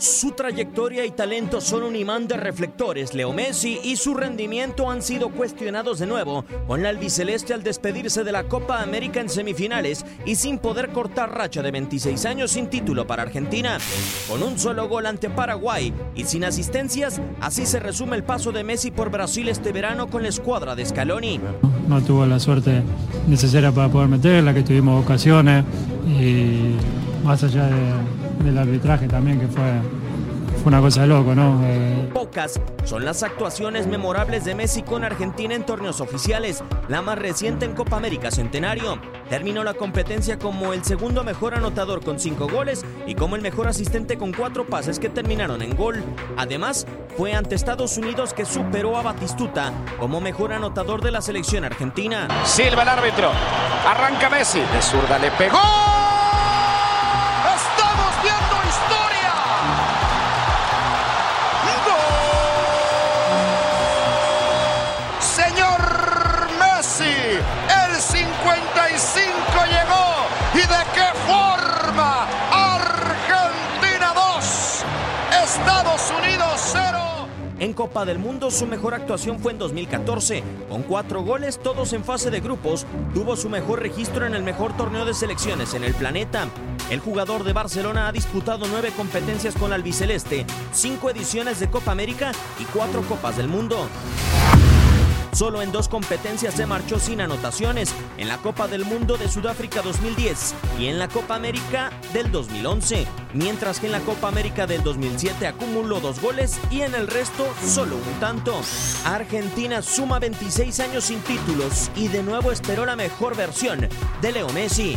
Su trayectoria y talento son un imán de reflectores. Leo Messi y su rendimiento han sido cuestionados de nuevo con la albiceleste al despedirse de la Copa América en semifinales y sin poder cortar racha de 26 años sin título para Argentina. Con un solo gol ante Paraguay y sin asistencias, así se resume el paso de Messi por Brasil este verano con la escuadra de Scaloni. No tuvo la suerte necesaria para poder meterla, que tuvimos ocasiones y más allá de del arbitraje también, que fue, fue una cosa de loco, ¿no? Eh, Pocas son las actuaciones memorables de Messi con Argentina en torneos oficiales, la más reciente en Copa América Centenario. Terminó la competencia como el segundo mejor anotador con cinco goles y como el mejor asistente con cuatro pases que terminaron en gol. Además, fue ante Estados Unidos que superó a Batistuta como mejor anotador de la selección argentina. Silva el árbitro. Arranca Messi. De zurda le pegó. Copa del Mundo su mejor actuación fue en 2014. Con cuatro goles, todos en fase de grupos, tuvo su mejor registro en el mejor torneo de selecciones en el planeta. El jugador de Barcelona ha disputado nueve competencias con albiceleste, cinco ediciones de Copa América y cuatro Copas del Mundo. Solo en dos competencias se marchó sin anotaciones, en la Copa del Mundo de Sudáfrica 2010 y en la Copa América del 2011, mientras que en la Copa América del 2007 acumuló dos goles y en el resto solo un tanto. Argentina suma 26 años sin títulos y de nuevo esperó la mejor versión de Leo Messi.